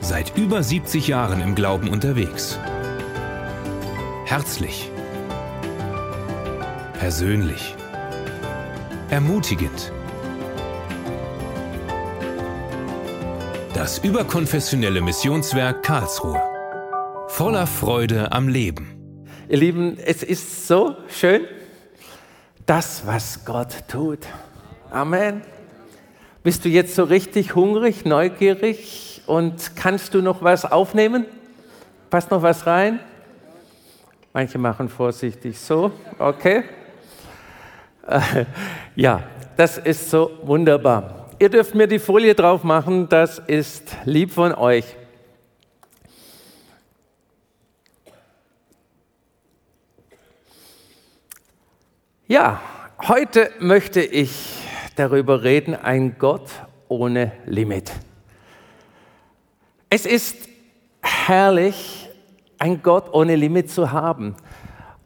Seit über 70 Jahren im Glauben unterwegs. Herzlich. Persönlich. Ermutigend. Das überkonfessionelle Missionswerk Karlsruhe. Voller Freude am Leben. Ihr Lieben, es ist so schön, das, was Gott tut. Amen. Bist du jetzt so richtig hungrig, neugierig und kannst du noch was aufnehmen? Passt noch was rein? Manche machen vorsichtig so, okay. Äh, ja, das ist so wunderbar. Ihr dürft mir die Folie drauf machen, das ist lieb von euch. Ja, heute möchte ich darüber reden, ein Gott ohne Limit. Es ist herrlich, ein Gott ohne Limit zu haben.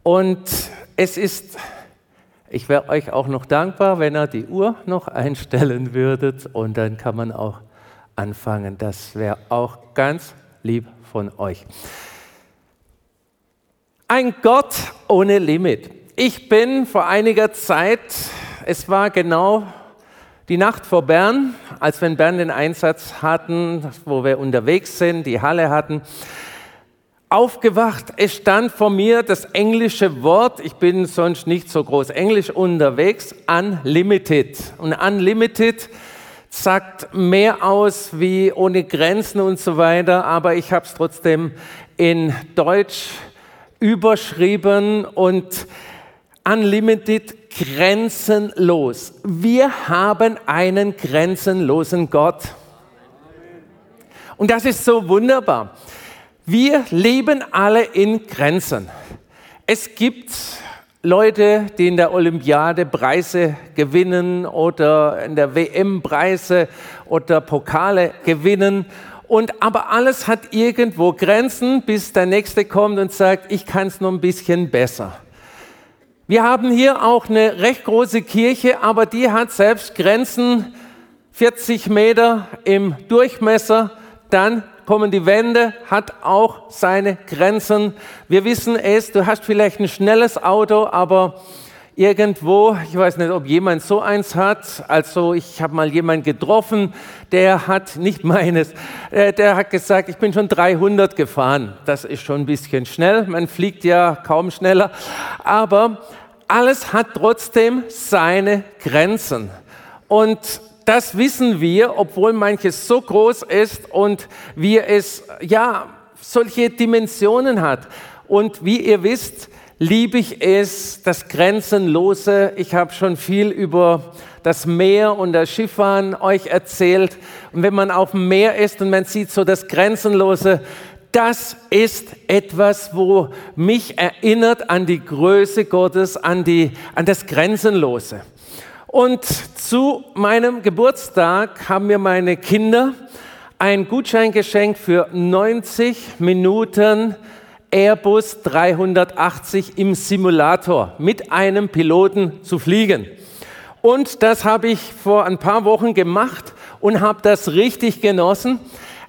Und es ist, ich wäre euch auch noch dankbar, wenn ihr die Uhr noch einstellen würdet und dann kann man auch anfangen. Das wäre auch ganz lieb von euch. Ein Gott ohne Limit. Ich bin vor einiger Zeit, es war genau die Nacht vor Bern, als wir in Bern den Einsatz hatten, wo wir unterwegs sind, die Halle hatten, aufgewacht. Es stand vor mir das englische Wort, ich bin sonst nicht so groß Englisch unterwegs, unlimited. Und unlimited sagt mehr aus wie ohne Grenzen und so weiter, aber ich habe es trotzdem in Deutsch überschrieben und unlimited grenzenlos. Wir haben einen grenzenlosen Gott. Und das ist so wunderbar. Wir leben alle in Grenzen. Es gibt Leute, die in der Olympiade Preise gewinnen oder in der WM Preise oder Pokale gewinnen. Und aber alles hat irgendwo Grenzen, bis der Nächste kommt und sagt, ich kann es noch ein bisschen besser. Wir haben hier auch eine recht große Kirche, aber die hat selbst Grenzen, 40 Meter im Durchmesser. Dann kommen die Wände, hat auch seine Grenzen. Wir wissen es, du hast vielleicht ein schnelles Auto, aber irgendwo, ich weiß nicht, ob jemand so eins hat, also ich habe mal jemanden getroffen, der hat nicht meines, äh, der hat gesagt, ich bin schon 300 gefahren. Das ist schon ein bisschen schnell, man fliegt ja kaum schneller, aber alles hat trotzdem seine Grenzen. Und das wissen wir, obwohl manches so groß ist und wir es, ja, solche Dimensionen hat. Und wie ihr wisst, liebe ich es, das Grenzenlose. Ich habe schon viel über das Meer und das Schifffahren euch erzählt. Und wenn man auf dem Meer ist und man sieht so das Grenzenlose, das ist etwas, wo mich erinnert an die Größe Gottes, an, die, an das Grenzenlose. Und zu meinem Geburtstag haben mir meine Kinder ein Gutschein geschenkt für 90 Minuten Airbus 380 im Simulator mit einem Piloten zu fliegen. Und das habe ich vor ein paar Wochen gemacht und habe das richtig genossen.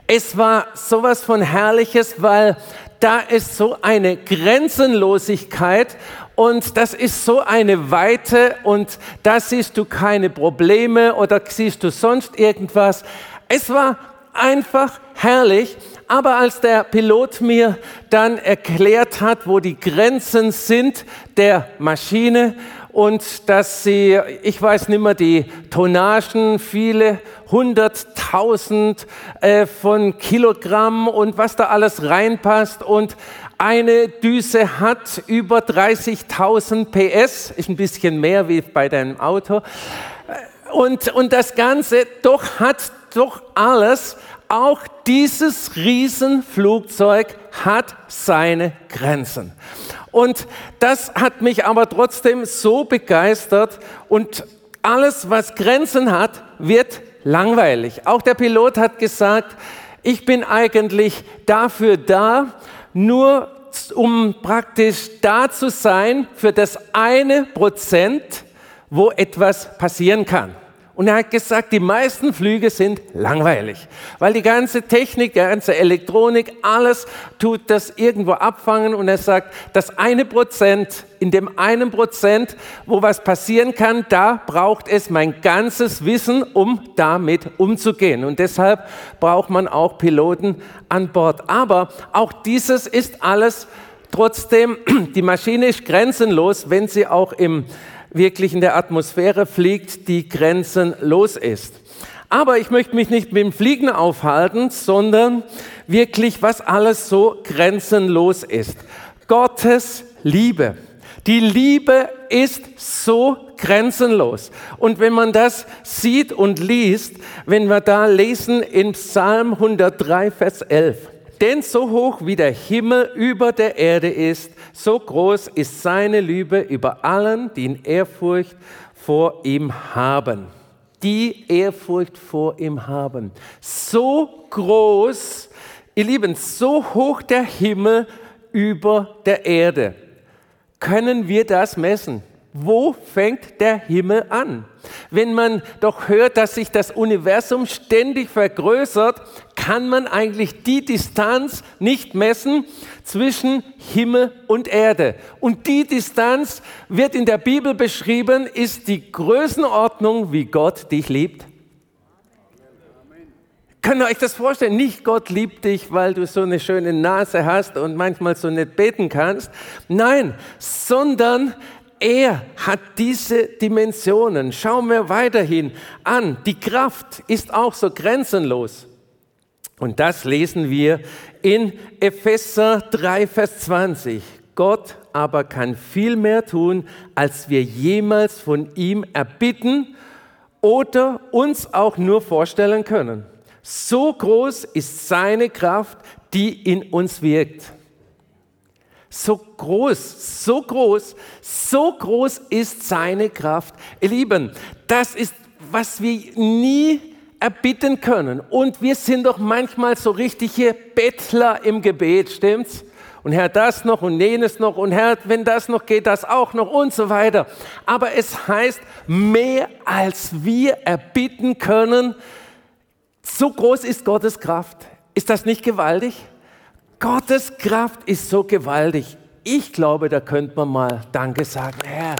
Es war sowas von Herrliches, weil da ist so eine Grenzenlosigkeit und das ist so eine Weite und da siehst du keine Probleme oder siehst du sonst irgendwas. Es war einfach herrlich, aber als der Pilot mir dann erklärt hat, wo die Grenzen sind der Maschine und dass sie, ich weiß nicht mehr, die Tonnagen, viele hunderttausend äh, von Kilogramm und was da alles reinpasst und eine Düse hat über 30.000 PS, ist ein bisschen mehr wie bei deinem Auto. Und, und das Ganze doch hat doch alles, auch dieses Riesenflugzeug hat seine Grenzen. Und das hat mich aber trotzdem so begeistert und alles, was Grenzen hat, wird langweilig. Auch der Pilot hat gesagt, ich bin eigentlich dafür da, nur um praktisch da zu sein für das eine Prozent, wo etwas passieren kann. Und er hat gesagt, die meisten Flüge sind langweilig, weil die ganze Technik, die ganze Elektronik, alles tut das irgendwo abfangen. Und er sagt, das eine Prozent, in dem einen Prozent, wo was passieren kann, da braucht es mein ganzes Wissen, um damit umzugehen. Und deshalb braucht man auch Piloten an Bord. Aber auch dieses ist alles trotzdem, die Maschine ist grenzenlos, wenn sie auch im wirklich in der Atmosphäre fliegt, die grenzenlos ist. Aber ich möchte mich nicht mit dem Fliegen aufhalten, sondern wirklich, was alles so grenzenlos ist. Gottes Liebe. Die Liebe ist so grenzenlos. Und wenn man das sieht und liest, wenn wir da lesen in Psalm 103, Vers 11, denn so hoch wie der Himmel über der Erde ist, so groß ist seine Liebe über allen, die in Ehrfurcht vor ihm haben. Die Ehrfurcht vor ihm haben. So groß, ihr Lieben, so hoch der Himmel über der Erde. Können wir das messen? Wo fängt der Himmel an? Wenn man doch hört, dass sich das Universum ständig vergrößert, kann man eigentlich die Distanz nicht messen zwischen Himmel und Erde. Und die Distanz wird in der Bibel beschrieben, ist die Größenordnung, wie Gott dich liebt. Könnt ihr euch das vorstellen? Nicht Gott liebt dich, weil du so eine schöne Nase hast und manchmal so nicht beten kannst. Nein, sondern er hat diese Dimensionen. Schauen wir weiterhin an. Die Kraft ist auch so grenzenlos. Und das lesen wir in Epheser 3, Vers 20. Gott aber kann viel mehr tun, als wir jemals von ihm erbitten oder uns auch nur vorstellen können. So groß ist seine Kraft, die in uns wirkt. So groß, so groß, so groß ist seine Kraft. Ihr Lieben, das ist, was wir nie erbitten können. Und wir sind doch manchmal so richtige Bettler im Gebet, stimmt's? Und Herr, das noch und jenes noch und Herr, wenn das noch geht, das auch noch und so weiter. Aber es heißt, mehr als wir erbitten können, so groß ist Gottes Kraft. Ist das nicht gewaltig? Gottes Kraft ist so gewaltig. Ich glaube, da könnte man mal Danke sagen, Herr.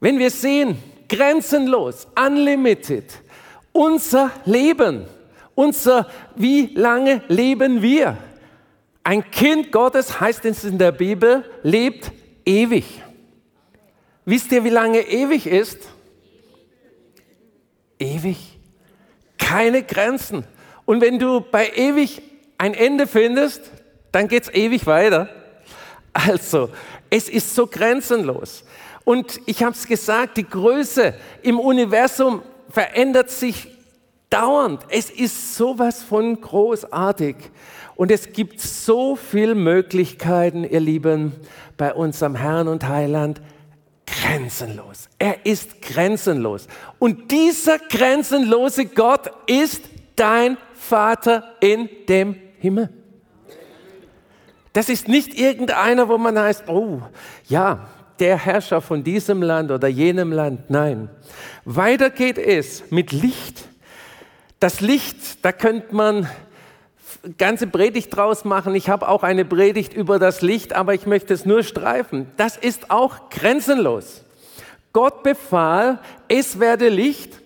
Wenn wir sehen, grenzenlos, unlimited, unser Leben, unser, wie lange leben wir? Ein Kind Gottes, heißt es in der Bibel, lebt ewig. Wisst ihr, wie lange ewig ist? Ewig keine Grenzen. Und wenn du bei ewig ein Ende findest, dann geht es ewig weiter. Also, es ist so grenzenlos. Und ich habe es gesagt, die Größe im Universum verändert sich dauernd. Es ist sowas von großartig. Und es gibt so viele Möglichkeiten, ihr Lieben, bei unserem Herrn und Heiland, grenzenlos. Er ist grenzenlos. Und dieser grenzenlose Gott ist dein Vater in dem Himmel. Das ist nicht irgendeiner, wo man heißt, oh, ja, der Herrscher von diesem Land oder jenem Land. Nein. Weiter geht es mit Licht. Das Licht, da könnte man ganze Predigt draus machen. Ich habe auch eine Predigt über das Licht, aber ich möchte es nur streifen. Das ist auch grenzenlos. Gott befahl, es werde Licht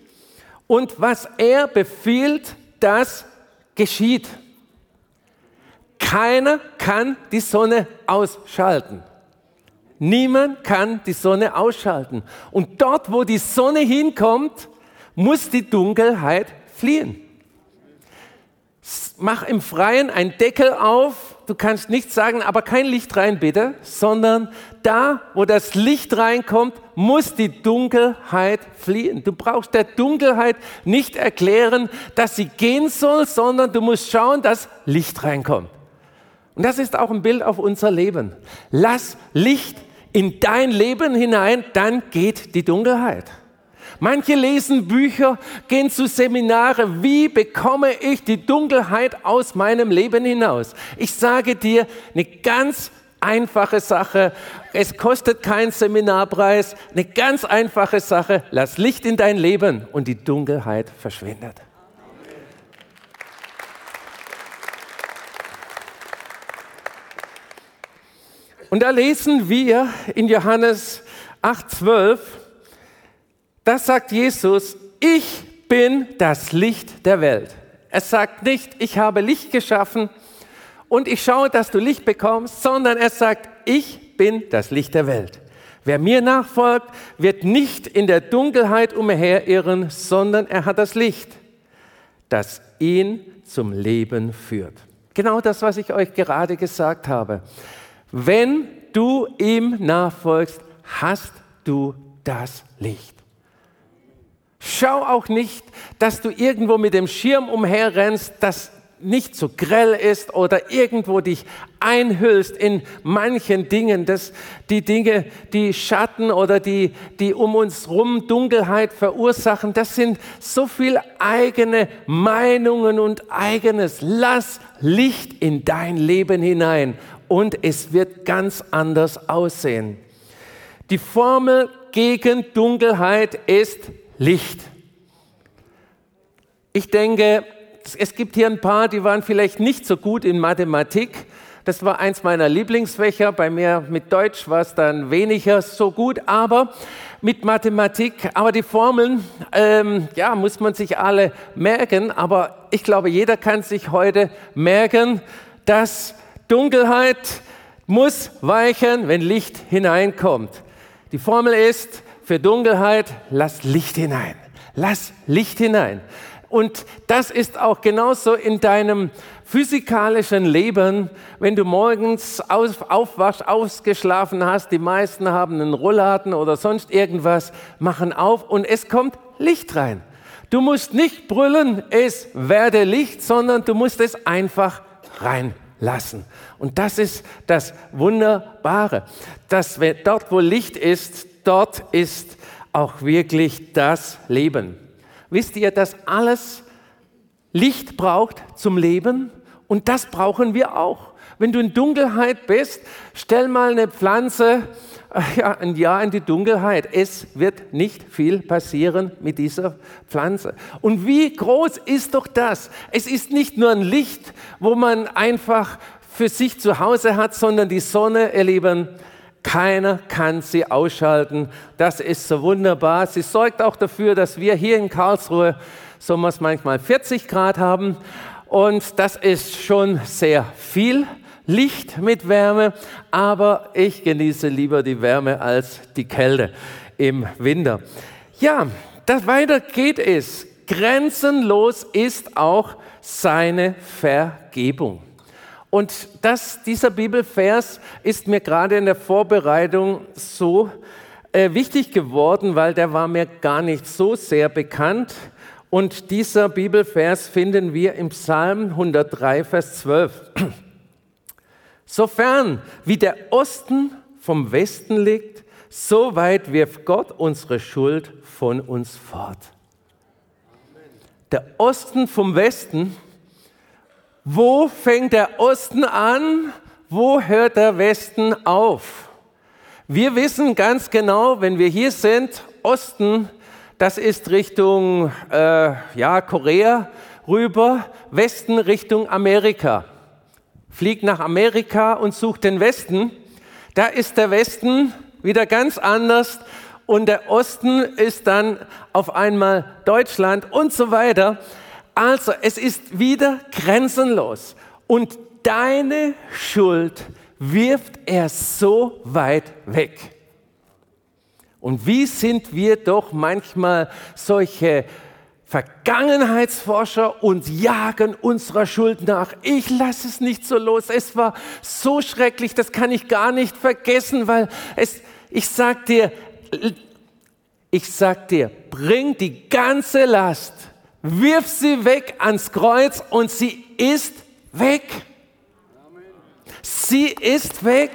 und was er befiehlt, das geschieht. Keiner kann die Sonne ausschalten. Niemand kann die Sonne ausschalten. Und dort, wo die Sonne hinkommt, muss die Dunkelheit fliehen mach im Freien einen Deckel auf. Du kannst nicht sagen, aber kein Licht rein bitte, sondern da, wo das Licht reinkommt, muss die Dunkelheit fliehen. Du brauchst der Dunkelheit nicht erklären, dass sie gehen soll, sondern du musst schauen, dass Licht reinkommt. Und das ist auch ein Bild auf unser Leben. Lass Licht in dein Leben hinein, dann geht die Dunkelheit. Manche lesen Bücher, gehen zu Seminare. Wie bekomme ich die Dunkelheit aus meinem Leben hinaus? Ich sage dir eine ganz einfache Sache. Es kostet keinen Seminarpreis. Eine ganz einfache Sache. Lass Licht in dein Leben und die Dunkelheit verschwindet. Und da lesen wir in Johannes 8:12, da sagt Jesus, ich bin das Licht der Welt. Er sagt nicht, ich habe Licht geschaffen und ich schaue, dass du Licht bekommst, sondern er sagt, ich bin das Licht der Welt. Wer mir nachfolgt, wird nicht in der Dunkelheit umherirren, sondern er hat das Licht, das ihn zum Leben führt. Genau das, was ich euch gerade gesagt habe. Wenn du ihm nachfolgst, hast du das Licht. Schau auch nicht, dass du irgendwo mit dem Schirm umherrennst, das nicht so grell ist oder irgendwo dich einhüllst in manchen Dingen, dass die Dinge, die Schatten oder die, die um uns rum Dunkelheit verursachen, das sind so viel eigene Meinungen und eigenes. Lass Licht in dein Leben hinein und es wird ganz anders aussehen. Die Formel gegen Dunkelheit ist Licht. Ich denke, es gibt hier ein paar, die waren vielleicht nicht so gut in Mathematik. Das war eins meiner Lieblingsfächer. Bei mir mit Deutsch war es dann weniger so gut, aber mit Mathematik. Aber die Formeln, ähm, ja, muss man sich alle merken. Aber ich glaube, jeder kann sich heute merken, dass Dunkelheit muss weichen, wenn Licht hineinkommt. Die Formel ist für Dunkelheit, lass Licht hinein. Lass Licht hinein. Und das ist auch genauso in deinem physikalischen Leben, wenn du morgens auf, aufwachst, ausgeschlafen hast, die meisten haben einen Rollladen oder sonst irgendwas, machen auf und es kommt Licht rein. Du musst nicht brüllen, es werde Licht, sondern du musst es einfach reinlassen. Und das ist das Wunderbare, dass dort, wo Licht ist, dort ist auch wirklich das Leben. Wisst ihr, dass alles Licht braucht zum Leben? Und das brauchen wir auch. Wenn du in Dunkelheit bist, stell mal eine Pflanze äh, ja, ein Jahr in die Dunkelheit. Es wird nicht viel passieren mit dieser Pflanze. Und wie groß ist doch das? Es ist nicht nur ein Licht, wo man einfach für sich zu Hause hat, sondern die Sonne, ihr Lieben, keiner kann sie ausschalten. Das ist so wunderbar. Sie sorgt auch dafür, dass wir hier in Karlsruhe sommers manchmal 40 Grad haben. Und das ist schon sehr viel Licht mit Wärme, aber ich genieße lieber die Wärme als die Kälte im Winter. Ja, das weiter geht es. Grenzenlos ist auch seine Vergebung. Und das, dieser Bibelvers ist mir gerade in der Vorbereitung so äh, wichtig geworden, weil der war mir gar nicht so sehr bekannt. Und dieser Bibelvers finden wir im Psalm 103, Vers 12. Sofern wie der Osten vom Westen liegt, so weit wirft Gott unsere Schuld von uns fort. Der Osten vom Westen wo fängt der Osten an? Wo hört der Westen auf? Wir wissen ganz genau, wenn wir hier sind, Osten, das ist Richtung äh, ja, Korea rüber, Westen Richtung Amerika. Fliegt nach Amerika und sucht den Westen. Da ist der Westen wieder ganz anders und der Osten ist dann auf einmal Deutschland und so weiter. Also, es ist wieder grenzenlos. Und deine Schuld wirft er so weit weg. Und wie sind wir doch manchmal solche Vergangenheitsforscher und jagen unserer Schuld nach. Ich lasse es nicht so los. Es war so schrecklich, das kann ich gar nicht vergessen, weil es, ich sag dir, ich sag dir, bring die ganze Last wirf sie weg ans Kreuz und sie ist weg. Sie ist weg.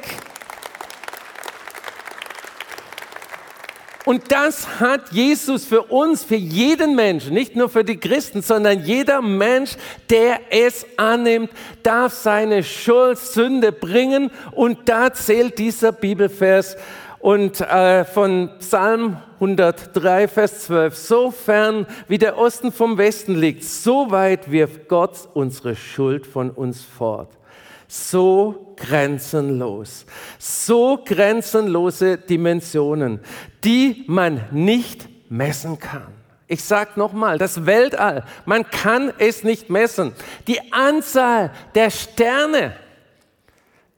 Und das hat Jesus für uns, für jeden Menschen, nicht nur für die Christen, sondern jeder Mensch, der es annimmt, darf seine Schuld, Sünde bringen. Und da zählt dieser Bibelvers und äh, von Psalm 103, Vers 12. So fern wie der Osten vom Westen liegt, so weit wirft Gott unsere Schuld von uns fort so grenzenlos, so grenzenlose Dimensionen, die man nicht messen kann. Ich sage nochmal, das Weltall, man kann es nicht messen. Die Anzahl der Sterne,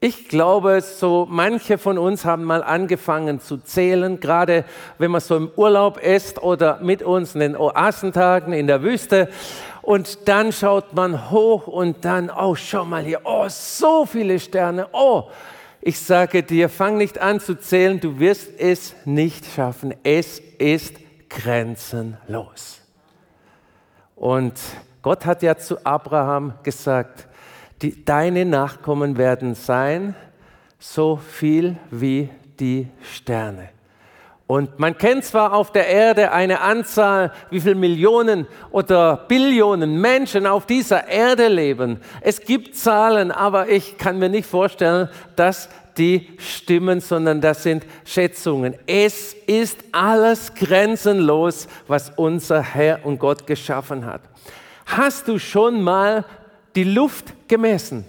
ich glaube, so manche von uns haben mal angefangen zu zählen, gerade wenn man so im Urlaub ist oder mit uns in den Oasentagen in der Wüste. Und dann schaut man hoch und dann, oh, schau mal hier, oh, so viele Sterne, oh. Ich sage dir, fang nicht an zu zählen, du wirst es nicht schaffen. Es ist grenzenlos. Und Gott hat ja zu Abraham gesagt, die, deine Nachkommen werden sein so viel wie die Sterne. Und man kennt zwar auf der Erde eine Anzahl, wie viele Millionen oder Billionen Menschen auf dieser Erde leben. Es gibt Zahlen, aber ich kann mir nicht vorstellen, dass die stimmen, sondern das sind Schätzungen. Es ist alles grenzenlos, was unser Herr und Gott geschaffen hat. Hast du schon mal die Luft gemessen?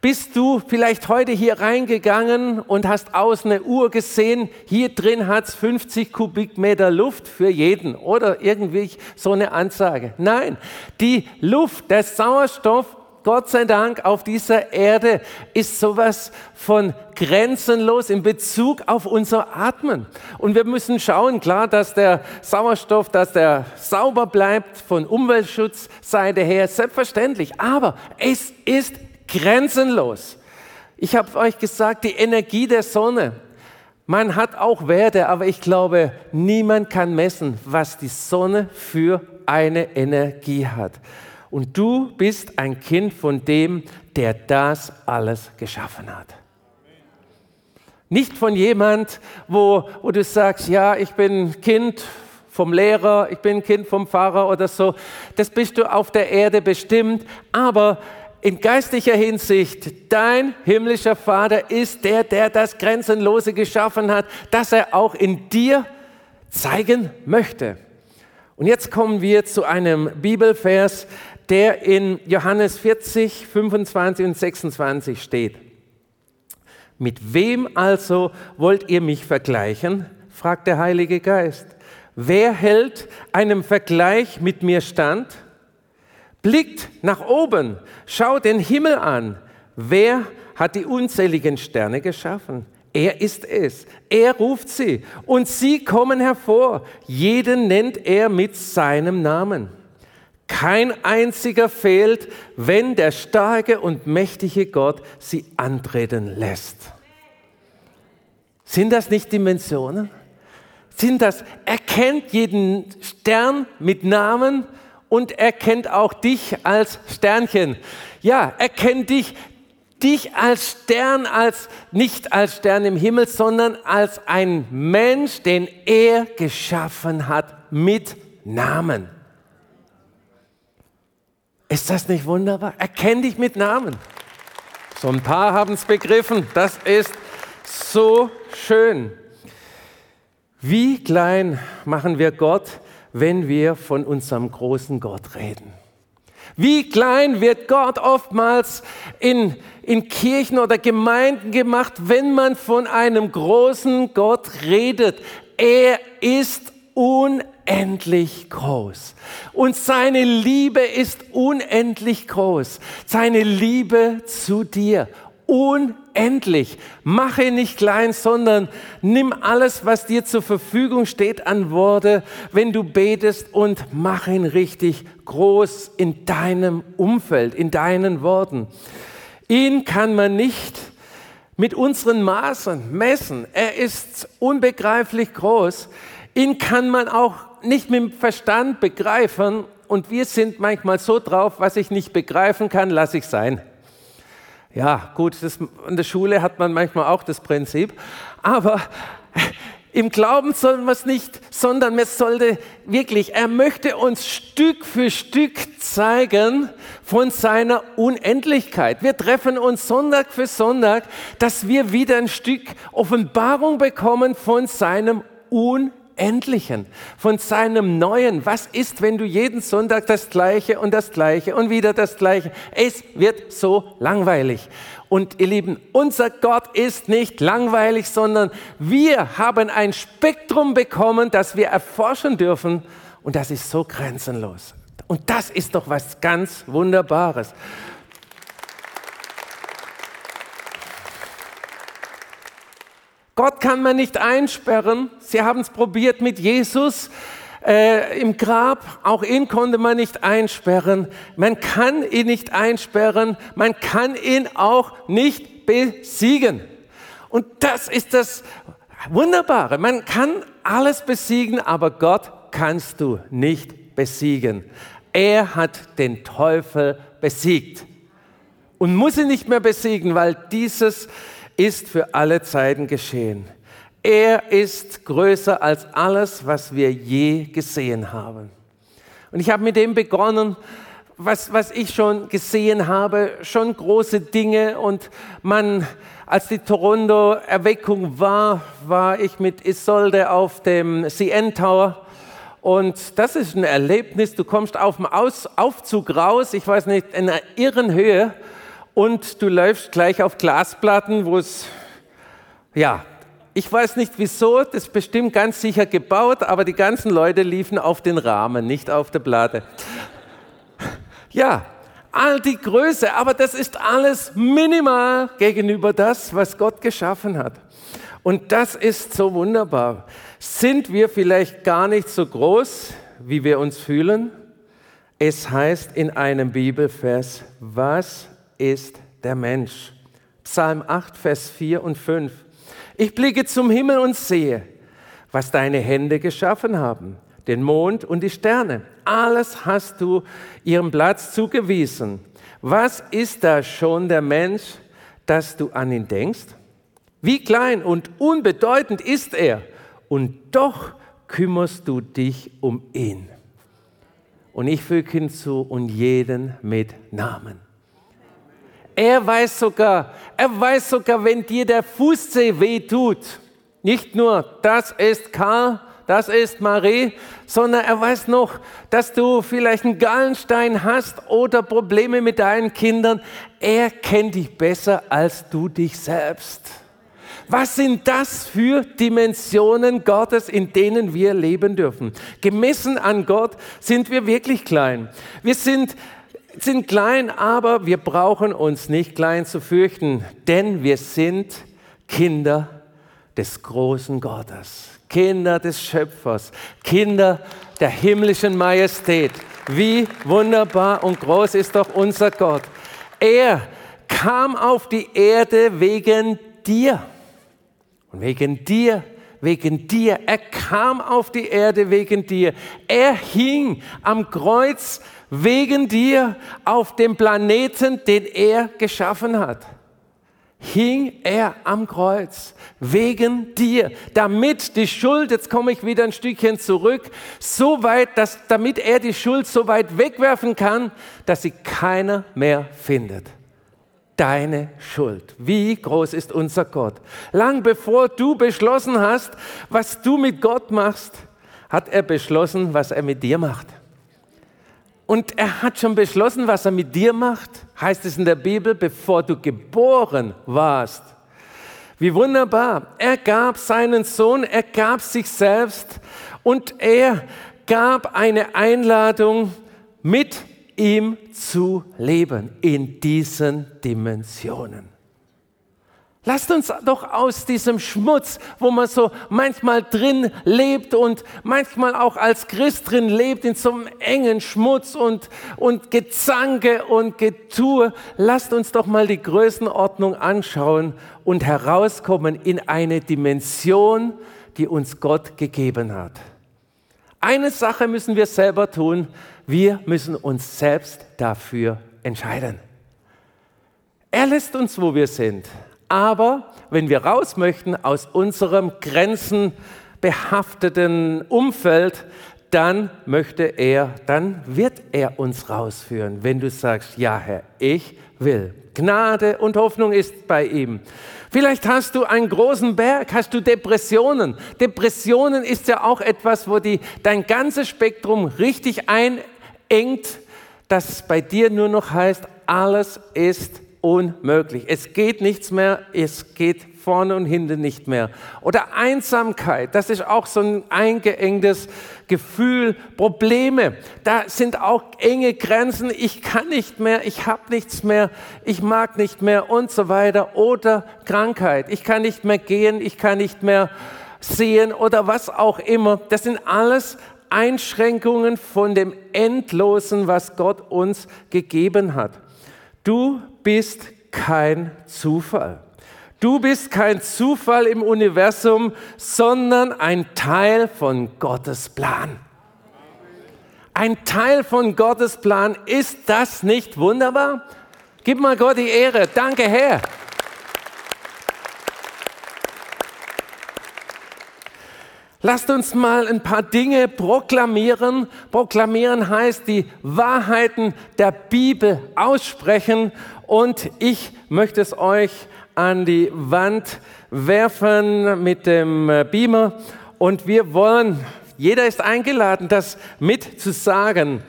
Bist du vielleicht heute hier reingegangen und hast außen eine Uhr gesehen, hier drin hat es 50 Kubikmeter Luft für jeden oder irgendwie so eine Ansage. Nein, die Luft, der Sauerstoff, Gott sei Dank auf dieser Erde ist sowas von grenzenlos in Bezug auf unser Atmen. Und wir müssen schauen, klar, dass der Sauerstoff, dass der sauber bleibt von Umweltschutzseite her, selbstverständlich. Aber es ist grenzenlos. Ich habe euch gesagt, die Energie der Sonne. Man hat auch Werte, aber ich glaube, niemand kann messen, was die Sonne für eine Energie hat. Und du bist ein Kind von dem, der das alles geschaffen hat. Nicht von jemand, wo, wo du sagst, ja, ich bin Kind vom Lehrer, ich bin Kind vom Pfarrer oder so. Das bist du auf der Erde bestimmt, aber in geistlicher Hinsicht, dein himmlischer Vater ist der, der das Grenzenlose geschaffen hat, das er auch in dir zeigen möchte. Und jetzt kommen wir zu einem Bibelvers, der in Johannes 40, 25 und 26 steht. Mit wem also wollt ihr mich vergleichen? fragt der Heilige Geist. Wer hält einem Vergleich mit mir stand? Blickt nach oben, schaut den Himmel an. Wer hat die unzähligen Sterne geschaffen? Er ist es. Er ruft sie und sie kommen hervor. Jeden nennt er mit seinem Namen. Kein einziger fehlt, wenn der starke und mächtige Gott sie antreten lässt. Sind das nicht Dimensionen? Sind das, er kennt jeden Stern mit Namen und er kennt auch dich als Sternchen. Ja, er kennt dich, dich als Stern, als nicht als Stern im Himmel, sondern als ein Mensch, den er geschaffen hat mit Namen. Ist das nicht wunderbar? Er kennt dich mit Namen. So ein paar haben es begriffen. Das ist so schön. Wie klein machen wir Gott, wenn wir von unserem großen Gott reden. Wie klein wird Gott oftmals in, in Kirchen oder Gemeinden gemacht, wenn man von einem großen Gott redet. Er ist unendlich groß. Und seine Liebe ist unendlich groß. Seine Liebe zu dir unendlich. Mache nicht klein, sondern nimm alles, was dir zur Verfügung steht an Worte, wenn du betest und mach ihn richtig groß in deinem Umfeld, in deinen Worten. Ihn kann man nicht mit unseren Maßen messen. Er ist unbegreiflich groß. Ihn kann man auch nicht mit dem Verstand begreifen. Und wir sind manchmal so drauf, was ich nicht begreifen kann, lasse ich sein. Ja, gut, das, in der Schule hat man manchmal auch das Prinzip. Aber Im Glauben sollen wir es nicht, sondern wir sollte wirklich, er möchte uns Stück für Stück zeigen von seiner Unendlichkeit. Wir treffen uns Sonntag für Sonntag, dass wir wieder ein Stück Offenbarung bekommen von seinem Unendlichen, von seinem Neuen. Was ist, wenn du jeden Sonntag das Gleiche und das Gleiche und wieder das Gleiche? Es wird so langweilig. Und ihr Lieben, unser Gott ist nicht langweilig, sondern wir haben ein Spektrum bekommen, das wir erforschen dürfen. Und das ist so grenzenlos. Und das ist doch was ganz Wunderbares. Gott kann man nicht einsperren. Sie haben es probiert mit Jesus äh, im Grab. Auch ihn konnte man nicht einsperren. Man kann ihn nicht einsperren. Man kann ihn auch nicht besiegen. Und das ist das Wunderbare. Man kann alles besiegen, aber Gott kannst du nicht besiegen. Er hat den Teufel besiegt und muss ihn nicht mehr besiegen, weil dieses ist für alle Zeiten geschehen. Er ist größer als alles, was wir je gesehen haben. Und ich habe mit dem begonnen, was, was ich schon gesehen habe, schon große Dinge. Und man, als die Toronto-Erweckung war, war ich mit Isolde auf dem CN Tower. Und das ist ein Erlebnis. Du kommst auf dem Aus Aufzug raus, ich weiß nicht, in einer irren Höhe. Und du läufst gleich auf Glasplatten, wo es, ja, ich weiß nicht wieso, das ist bestimmt ganz sicher gebaut, aber die ganzen Leute liefen auf den Rahmen, nicht auf der Platte. Ja, all die Größe, aber das ist alles minimal gegenüber das, was Gott geschaffen hat. Und das ist so wunderbar. Sind wir vielleicht gar nicht so groß, wie wir uns fühlen? Es heißt in einem Bibelvers, was ist der Mensch? Psalm 8, Vers 4 und 5. Ich blicke zum Himmel und sehe, was deine Hände geschaffen haben, den Mond und die Sterne. Alles hast du ihrem Platz zugewiesen. Was ist da schon der Mensch, dass du an ihn denkst? Wie klein und unbedeutend ist er, und doch kümmerst du dich um ihn. Und ich füge hinzu, und jeden mit Namen. Er weiß sogar, er weiß sogar, wenn dir der Fußzeh weh tut, nicht nur, das ist Karl, das ist Marie, sondern er weiß noch, dass du vielleicht einen Gallenstein hast oder Probleme mit deinen Kindern. Er kennt dich besser als du dich selbst. Was sind das für Dimensionen Gottes, in denen wir leben dürfen? Gemessen an Gott sind wir wirklich klein. Wir sind sind klein, aber wir brauchen uns nicht klein zu fürchten, denn wir sind Kinder des großen Gottes, Kinder des Schöpfers, Kinder der himmlischen Majestät. Wie wunderbar und groß ist doch unser Gott. Er kam auf die Erde wegen dir. Und wegen dir, wegen dir. Er kam auf die Erde wegen dir. Er hing am Kreuz wegen dir auf dem Planeten, den er geschaffen hat. Hing er am Kreuz wegen dir, damit die Schuld, jetzt komme ich wieder ein Stückchen zurück, so weit, dass, damit er die Schuld so weit wegwerfen kann, dass sie keiner mehr findet deine Schuld. Wie groß ist unser Gott? Lang bevor du beschlossen hast, was du mit Gott machst, hat er beschlossen, was er mit dir macht. Und er hat schon beschlossen, was er mit dir macht, heißt es in der Bibel, bevor du geboren warst. Wie wunderbar. Er gab seinen Sohn, er gab sich selbst und er gab eine Einladung, mit ihm zu leben in diesen Dimensionen. Lasst uns doch aus diesem Schmutz, wo man so manchmal drin lebt und manchmal auch als Christ drin lebt, in so einem engen Schmutz und, und Gezanke und Getue, lasst uns doch mal die Größenordnung anschauen und herauskommen in eine Dimension, die uns Gott gegeben hat. Eine Sache müssen wir selber tun, wir müssen uns selbst dafür entscheiden. Er lässt uns, wo wir sind Aber wenn wir raus möchten aus unserem grenzenbehafteten Umfeld, dann möchte er, dann wird er uns rausführen, wenn du sagst, ja Herr, ich will. Gnade und Hoffnung ist bei ihm. Vielleicht hast du einen großen Berg, hast du Depressionen. Depressionen ist ja auch etwas, wo die, dein ganzes Spektrum richtig einengt, das bei dir nur noch heißt, alles ist unmöglich. Es geht nichts mehr, es geht vorne und hinten nicht mehr. Oder Einsamkeit, das ist auch so ein eingeengtes Gefühl. Probleme, da sind auch enge Grenzen. Ich kann nicht mehr, ich habe nichts mehr, ich mag nicht mehr und so weiter. Oder Krankheit, ich kann nicht mehr gehen, ich kann nicht mehr sehen oder was auch immer. Das sind alles Einschränkungen von dem Endlosen, was Gott uns gegeben hat. Du bist kein Zufall. Du bist kein Zufall im Universum, sondern ein Teil von Gottes Plan. Ein Teil von Gottes Plan. Ist das nicht wunderbar? Gib mal Gott die Ehre. Danke, Herr. Lasst uns mal ein paar Dinge proklamieren. Proklamieren heißt die Wahrheiten der Bibel aussprechen. Und ich möchte es euch an die Wand werfen mit dem äh, Beamer und wir wollen, jeder ist eingeladen, das mit zu sagen.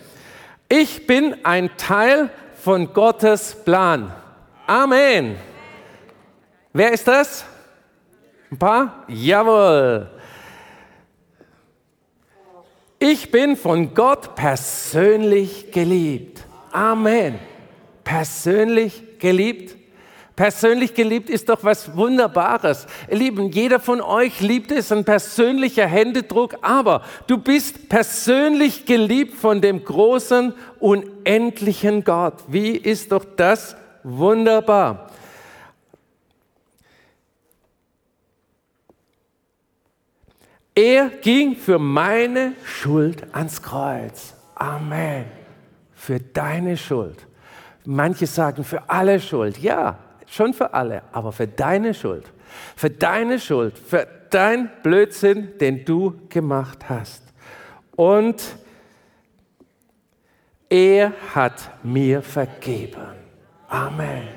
Ich bin ein Teil von Gottes Plan. Amen. Wer ist das? Ein paar? Jawohl. Ich bin von Gott persönlich geliebt. Amen. Persönlich geliebt. Persönlich geliebt ist doch was Wunderbares. Ihr Lieben, jeder von euch liebt es, ein persönlicher Händedruck, aber du bist persönlich geliebt von dem großen, unendlichen Gott. Wie ist doch das wunderbar? Er ging für meine Schuld ans Kreuz. Amen. Für deine Schuld. Manche sagen für alle Schuld. Ja, schon für alle, aber für deine Schuld, für deine Schuld, für dein Blödsinn, den du gemacht hast. Und er hat mir vergeben. Amen.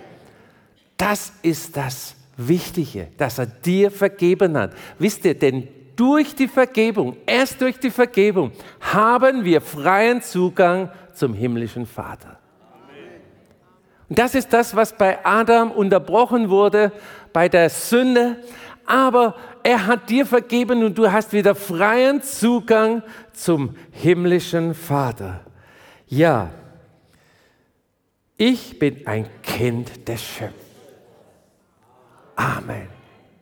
Das ist das Wichtige, dass er dir vergeben hat. Wisst ihr, denn durch die Vergebung, erst durch die Vergebung, haben wir freien Zugang zum himmlischen Vater. Und das ist das, was bei Adam unterbrochen wurde, bei der Sünde. Aber er hat dir vergeben und du hast wieder freien Zugang zum himmlischen Vater. Ja, ich bin ein Kind des Schöpfers. Amen.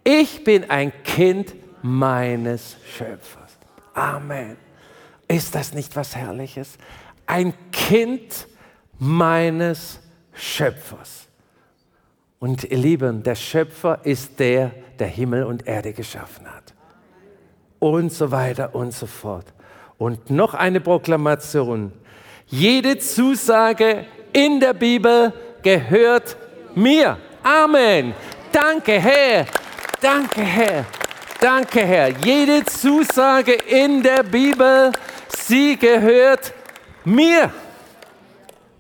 Ich bin ein Kind meines Schöpfers. Amen. Ist das nicht was Herrliches? Ein Kind meines Schöpfers. Und ihr Lieben, der Schöpfer ist der, der Himmel und Erde geschaffen hat. Und so weiter und so fort. Und noch eine Proklamation. Jede Zusage in der Bibel gehört mir. Amen. Danke, Herr. Danke, Herr. Danke, Herr. Jede Zusage in der Bibel, sie gehört mir.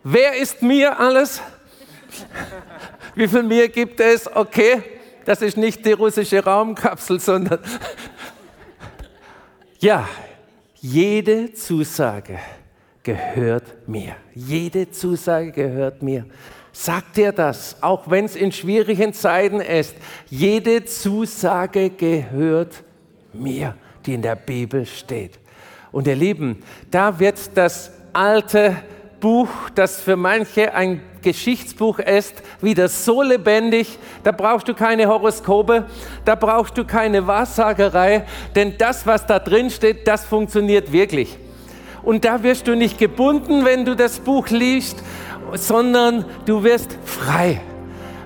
Wer ist mir alles? Wie viel mir gibt es? Okay, das ist nicht die russische Raumkapsel, sondern ja, jede Zusage gehört mir. Jede Zusage gehört mir. Sagt dir das, auch wenn es in schwierigen Zeiten ist. Jede Zusage gehört mir, die in der Bibel steht. Und ihr Lieben, da wird das alte Buch, das für manche ein Geschichtsbuch ist, wieder so lebendig, da brauchst du keine Horoskope, da brauchst du keine Wahrsagerei, denn das, was da drin steht, das funktioniert wirklich. Und da wirst du nicht gebunden, wenn du das Buch liest, sondern du wirst frei.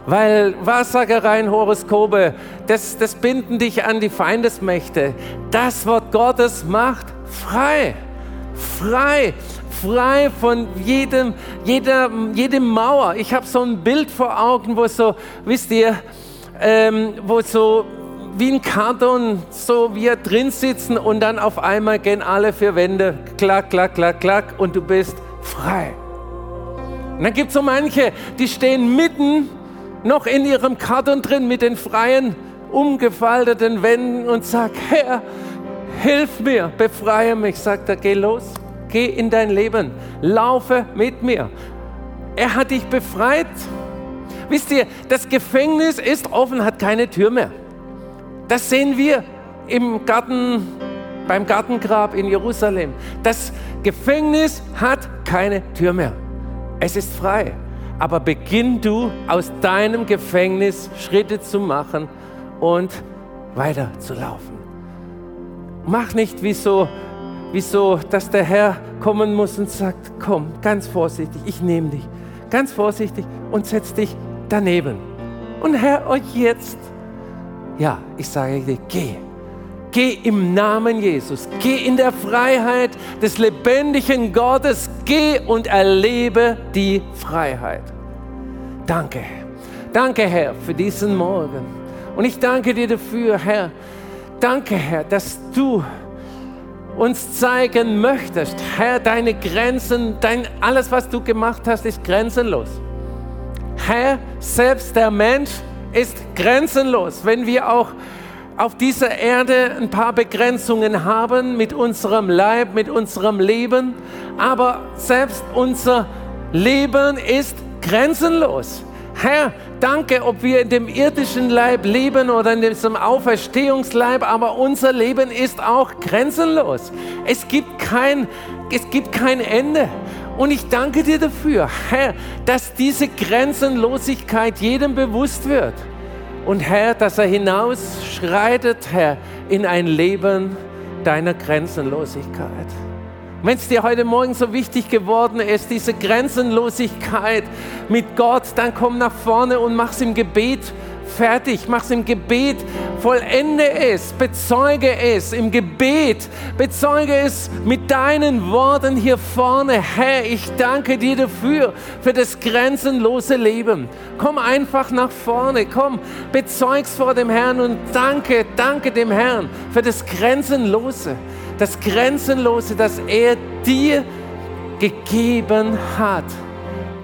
Weil Wahrsagereien, Horoskope, das, das binden dich an die Feindesmächte. Das Wort Gottes macht frei. Frei frei von jedem, jeder, jedem Mauer. Ich habe so ein Bild vor Augen, wo so, wisst ihr, ähm, wo so wie ein Karton, so wir drin sitzen und dann auf einmal gehen alle vier Wände, klack, klack, klack, klack und du bist frei. Und dann gibt es so manche, die stehen mitten noch in ihrem Karton drin mit den freien, umgefalteten Wänden und sagen, Herr, hilf mir, befreie mich. Sagt er, geh los, geh in dein Leben, laufe mit mir. Er hat dich befreit. Wisst ihr, das Gefängnis ist offen, hat keine Tür mehr. Das sehen wir im Garten, beim Gartengrab in Jerusalem. Das Gefängnis hat keine Tür mehr. Es ist frei. Aber beginn du aus deinem Gefängnis Schritte zu machen und weiter zu laufen. Mach nicht wie so, wie so, dass der Herr kommen muss und sagt, komm, ganz vorsichtig, ich nehme dich. Ganz vorsichtig und setz dich daneben. Und Herr, euch jetzt, ja, ich sage dir, geh. Geh im Namen Jesus. Geh in der Freiheit des lebendigen Gottes. Geh und erlebe die Freiheit. Danke. Danke, Herr, für diesen Morgen. Und ich danke dir dafür, Herr. Danke, Herr, dass du uns zeigen möchtest, Herr, deine Grenzen, dein, alles, was du gemacht hast, ist grenzenlos. Herr, selbst der Mensch ist grenzenlos. Wenn wir auch auf dieser Erde ein paar Begrenzungen haben mit unserem Leib, mit unserem Leben, aber selbst unser Leben ist grenzenlos. Herr, danke, ob wir in dem irdischen Leib leben oder in diesem Auferstehungsleib, aber unser Leben ist auch grenzenlos. Es gibt kein, es gibt kein Ende. Und ich danke dir dafür, Herr, dass diese Grenzenlosigkeit jedem bewusst wird. Und Herr, dass er hinausschreitet, Herr, in ein Leben deiner Grenzenlosigkeit. Wenn es dir heute Morgen so wichtig geworden ist, diese Grenzenlosigkeit mit Gott, dann komm nach vorne und mach's im Gebet fertig, mach's im Gebet, vollende es, bezeuge es im Gebet, bezeuge es mit deinen Worten hier vorne. Herr, ich danke dir dafür, für das grenzenlose Leben. Komm einfach nach vorne, komm, bezeug's vor dem Herrn und danke, danke dem Herrn für das Grenzenlose das Grenzenlose, das er dir gegeben hat.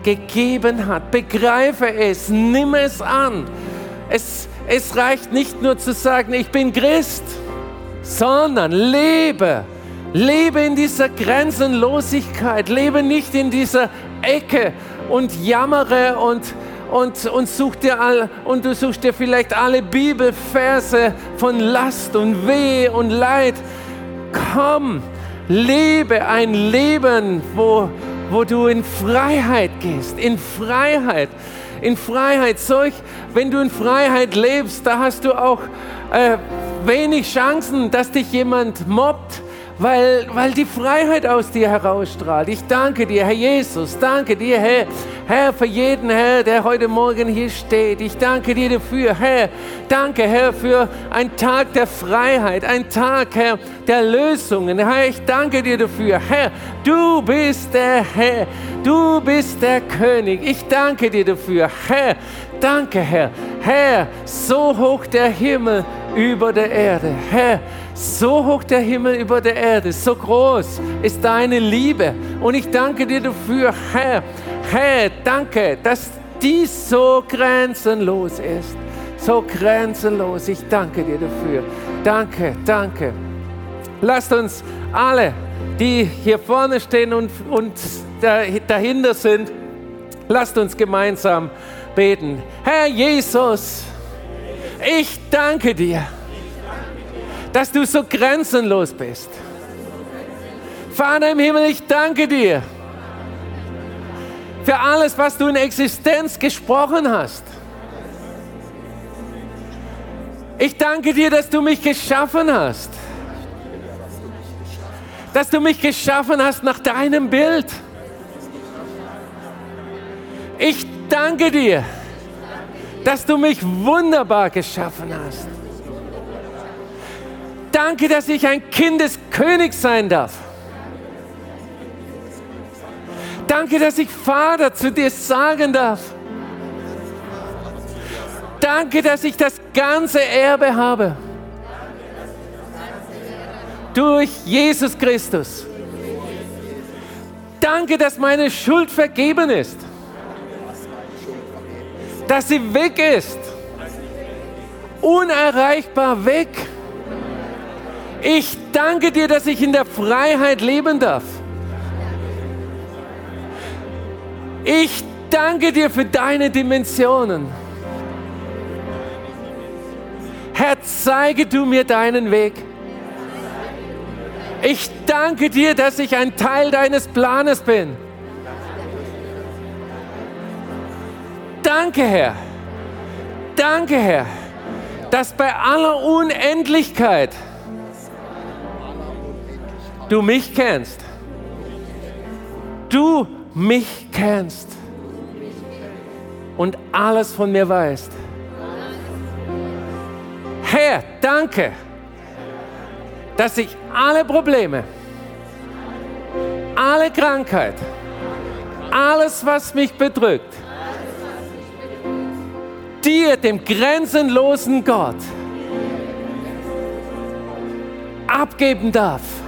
Gegeben hat. Begreife es, nimm es an. Es, es reicht nicht nur zu sagen, ich bin Christ, sondern lebe. Lebe in dieser Grenzenlosigkeit. Lebe nicht in dieser Ecke und jammere und, und, und, such dir all, und du suchst dir vielleicht alle Bibelverse von Last und Weh und Leid komm, lebe ein Leben, wo, wo du in Freiheit gehst, in Freiheit, in Freiheit. Solch, wenn du in Freiheit lebst, da hast du auch äh, wenig Chancen, dass dich jemand mobbt, weil, weil die Freiheit aus dir herausstrahlt. Ich danke dir, Herr Jesus, danke dir, Herr, Herr, für jeden, Herr, der heute Morgen hier steht. Ich danke dir dafür, Herr. Danke, Herr, für einen Tag der Freiheit, ein Tag, Herr, der Lösungen. Herr, ich danke dir dafür, Herr. Du bist der Herr, du bist der König. Ich danke dir dafür, Herr. Danke, Herr. Herr, so hoch der Himmel über der Erde. Herr, so hoch der Himmel über der Erde, so groß ist deine Liebe. Und ich danke dir dafür, Herr. Herr, danke, dass dies so grenzenlos ist. So grenzenlos. Ich danke dir dafür. Danke, danke. Lasst uns alle, die hier vorne stehen und, und dahinter sind, lasst uns gemeinsam beten. Herr Jesus, ich danke dir dass du so grenzenlos bist. Vater im Himmel, ich danke dir für alles, was du in Existenz gesprochen hast. Ich danke dir, dass du mich geschaffen hast. Dass du mich geschaffen hast nach deinem Bild. Ich danke dir, dass du mich wunderbar geschaffen hast. Danke, dass ich ein Kind des Königs sein darf. Danke, dass ich Vater zu dir sagen darf. Danke, dass ich das ganze Erbe habe. Durch Jesus Christus. Danke, dass meine Schuld vergeben ist. Dass sie weg ist. Unerreichbar weg. Ich danke dir, dass ich in der Freiheit leben darf. Ich danke dir für deine Dimensionen. Herr, zeige du mir deinen Weg. Ich danke dir, dass ich ein Teil deines Planes bin. Danke, Herr. Danke, Herr, dass bei aller Unendlichkeit du mich kennst. Du mich kennst und alles von mir weißt. Herr, danke, dass ich alle Probleme, alle Krankheit, alles, was mich bedrückt, dir, dem grenzenlosen Gott, abgeben darf.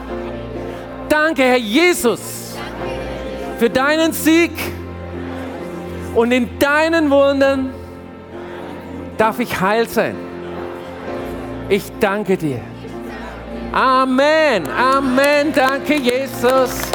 Danke, Herr Jesus, für deinen Sieg und in deinen Wundern darf ich heil sein. Ich danke dir. Amen. Amen. Danke, Jesus.